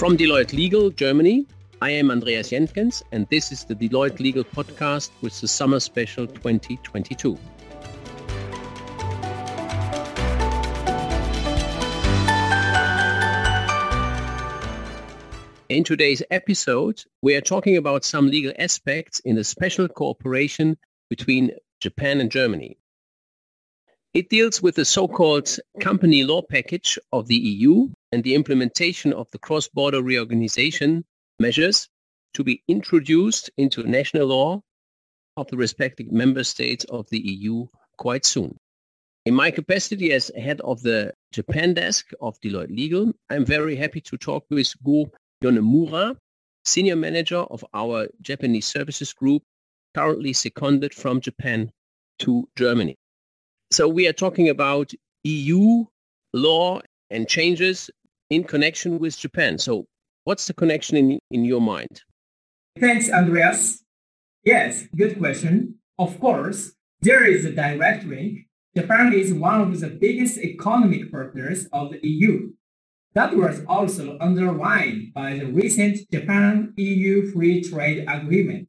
From Deloitte Legal Germany, I am Andreas Jentgens, and this is the Deloitte Legal Podcast with the Summer Special 2022. In today's episode, we are talking about some legal aspects in the special cooperation between Japan and Germany. It deals with the so-called company law package of the EU and the implementation of the cross-border reorganization measures to be introduced into national law of the respective member states of the EU quite soon. In my capacity as head of the Japan desk of Deloitte Legal, I'm very happy to talk with Go Yonemura, Senior Manager of our Japanese Services Group, currently seconded from Japan to Germany. So we are talking about EU law and changes in connection with Japan. So what's the connection in, in your mind? Thanks, Andreas. Yes, good question. Of course, there is a direct link. Japan is one of the biggest economic partners of the EU. That was also underlined by the recent Japan-EU Free Trade Agreement.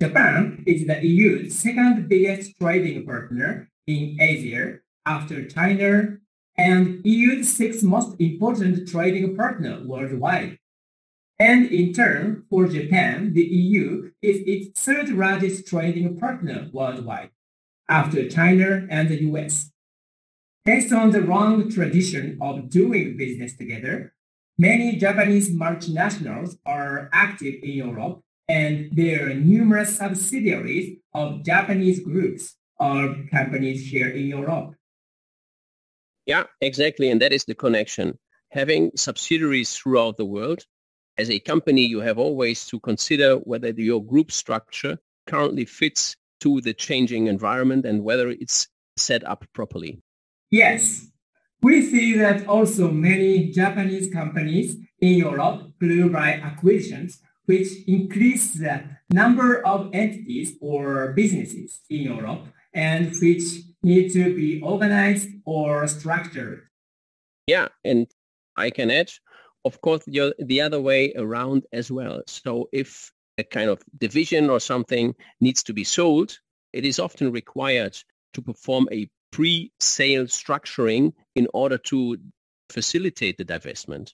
Japan is the EU's second biggest trading partner in Asia after China and EU's sixth most important trading partner worldwide. And in turn, for Japan, the EU is its third largest trading partner worldwide, after China and the US. Based on the long tradition of doing business together, many Japanese multinationals are active in Europe, and there are numerous subsidiaries of Japanese groups or companies here in Europe. Yeah, exactly. And that is the connection. Having subsidiaries throughout the world, as a company, you have always to consider whether your group structure currently fits to the changing environment and whether it's set up properly. Yes, we see that also many Japanese companies in Europe grew by acquisitions, which increased the number of entities or businesses in Europe and which need to be organized or structured. Yeah, and I can add, of course, the other way around as well. So if a kind of division or something needs to be sold, it is often required to perform a pre-sale structuring in order to facilitate the divestment.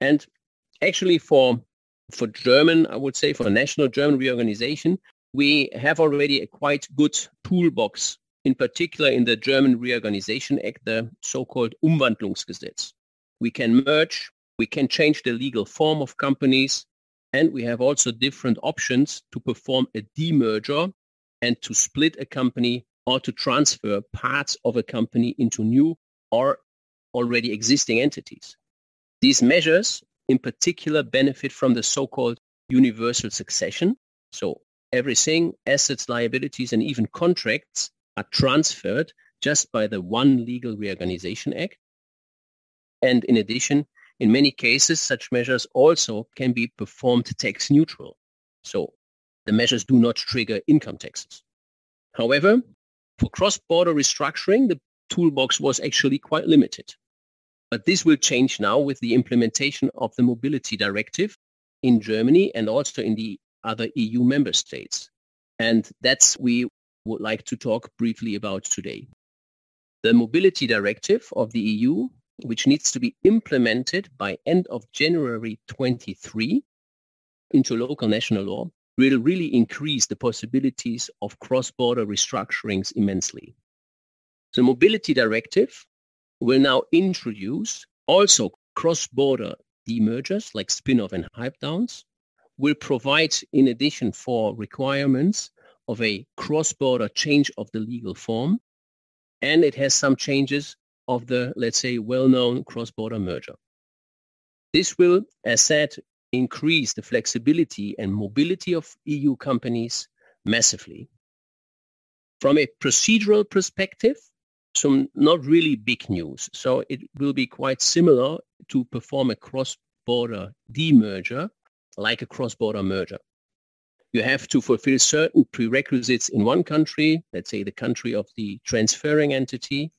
And actually for for German, I would say for national German reorganization, we have already a quite good toolbox, in particular in the German Reorganization Act, the so-called Umwandlungsgesetz. We can merge, we can change the legal form of companies, and we have also different options to perform a demerger and to split a company or to transfer parts of a company into new or already existing entities. These measures in particular benefit from the so-called universal succession. So everything, assets, liabilities, and even contracts are transferred just by the one legal reorganization act. And in addition, in many cases, such measures also can be performed tax neutral. So the measures do not trigger income taxes. However, for cross-border restructuring, the toolbox was actually quite limited. But this will change now with the implementation of the Mobility Directive in Germany and also in the other EU member states. And that's we would like to talk briefly about today. The Mobility Directive of the EU, which needs to be implemented by end of January 23 into local national law, will really increase the possibilities of cross-border restructurings immensely. The Mobility Directive will now introduce also cross-border demergers like spin-off and hive-downs, will provide in addition for requirements of a cross-border change of the legal form, and it has some changes of the, let's say, well-known cross-border merger. This will, as said, increase the flexibility and mobility of EU companies massively. From a procedural perspective, some not really big news. So it will be quite similar to perform a cross-border demerger like a cross-border merger. You have to fulfill certain prerequisites in one country, let's say the country of the transferring entity,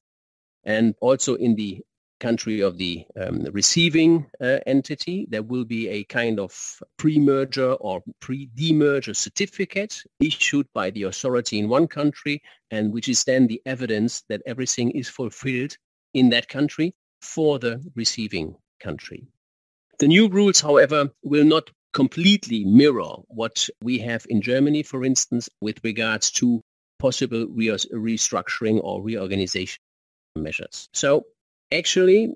and also in the country of the um, receiving uh, entity, there will be a kind of pre-merger or pre-demerger certificate issued by the authority in one country and which is then the evidence that everything is fulfilled in that country for the receiving country. The new rules, however, will not completely mirror what we have in Germany, for instance, with regards to possible re- restructuring or reorganization measures. So actually,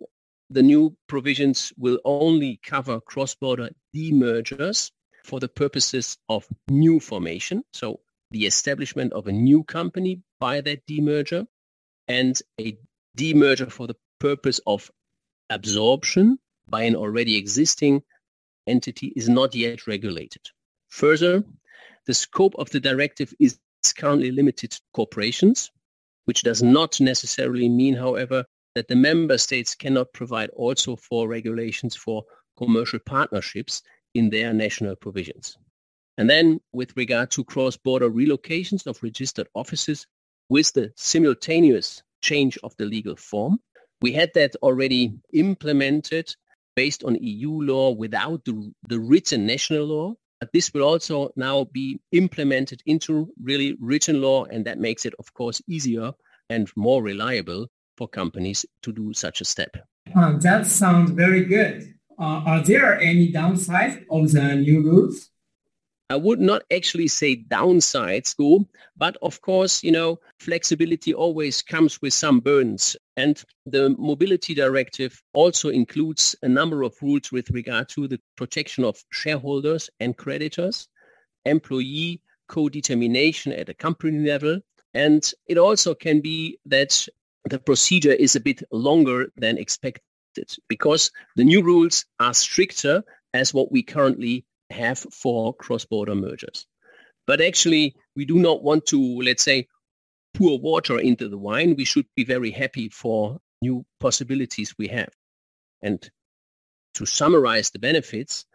the new provisions will only cover cross-border demergers for the purposes of new formation. So the establishment of a new company by that demerger and a demerger for the purpose of absorption by an already existing entity is not yet regulated. Further, the scope of the directive is currently limited to corporations, which does not necessarily mean, however, that the member states cannot provide also for regulations for commercial partnerships in their national provisions. And then with regard to cross-border relocations of registered offices with the simultaneous change of the legal form, we had that already implemented based on EU law without the, the written national law. But this will also now be implemented into really written law, and that makes it, of course, easier and more reliable for companies to do such a step. Uh, that sounds very good. Uh, are there any downsides of the new rules? I would not actually say downside school, but of course, you know, flexibility always comes with some burdens. And the mobility directive also includes a number of rules with regard to the protection of shareholders and creditors, employee co-determination at a company level. And it also can be that the procedure is a bit longer than expected because the new rules are stricter as what we currently have for cross-border mergers. But actually, we do not want to, let's say, pour water into the wine. We should be very happy for new possibilities we have. And to summarize the benefits,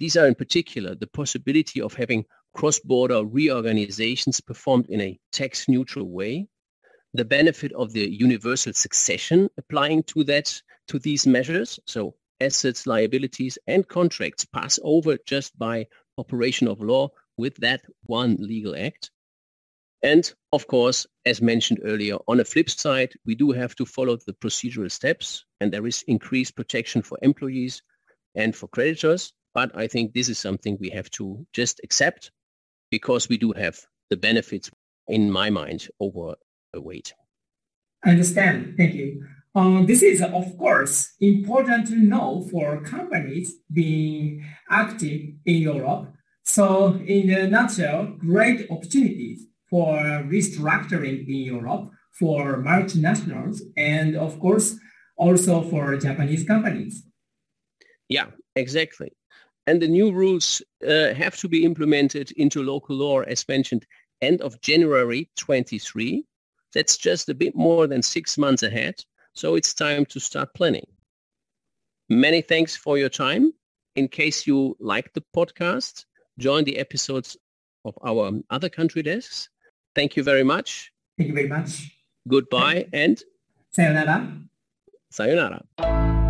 these are in particular the possibility of having cross-border reorganizations performed in a tax-neutral way, the benefit of the universal succession applying to that to these measures. So assets, liabilities, and contracts pass over just by operation of law with that one legal act. And of course, as mentioned earlier, on a flip side, we do have to follow the procedural steps and there is increased protection for employees and for creditors. But I think this is something we have to just accept because we do have the benefits in my mind over a weight. I understand. Thank you. Um, this is, of course, important to know for companies being active in Europe. So in a nutshell, great opportunities for restructuring in Europe for multinationals and, of course, also for Japanese companies. Yeah, exactly. And the new rules uh, have to be implemented into local law, as mentioned, end of January 23. That's just a bit more than six months ahead. So it's time to start planning. Many thanks for your time. In case you like the podcast, join the episodes of our other country desks. Thank you very much. Thank you very much. Goodbye and sayonara. Sayonara.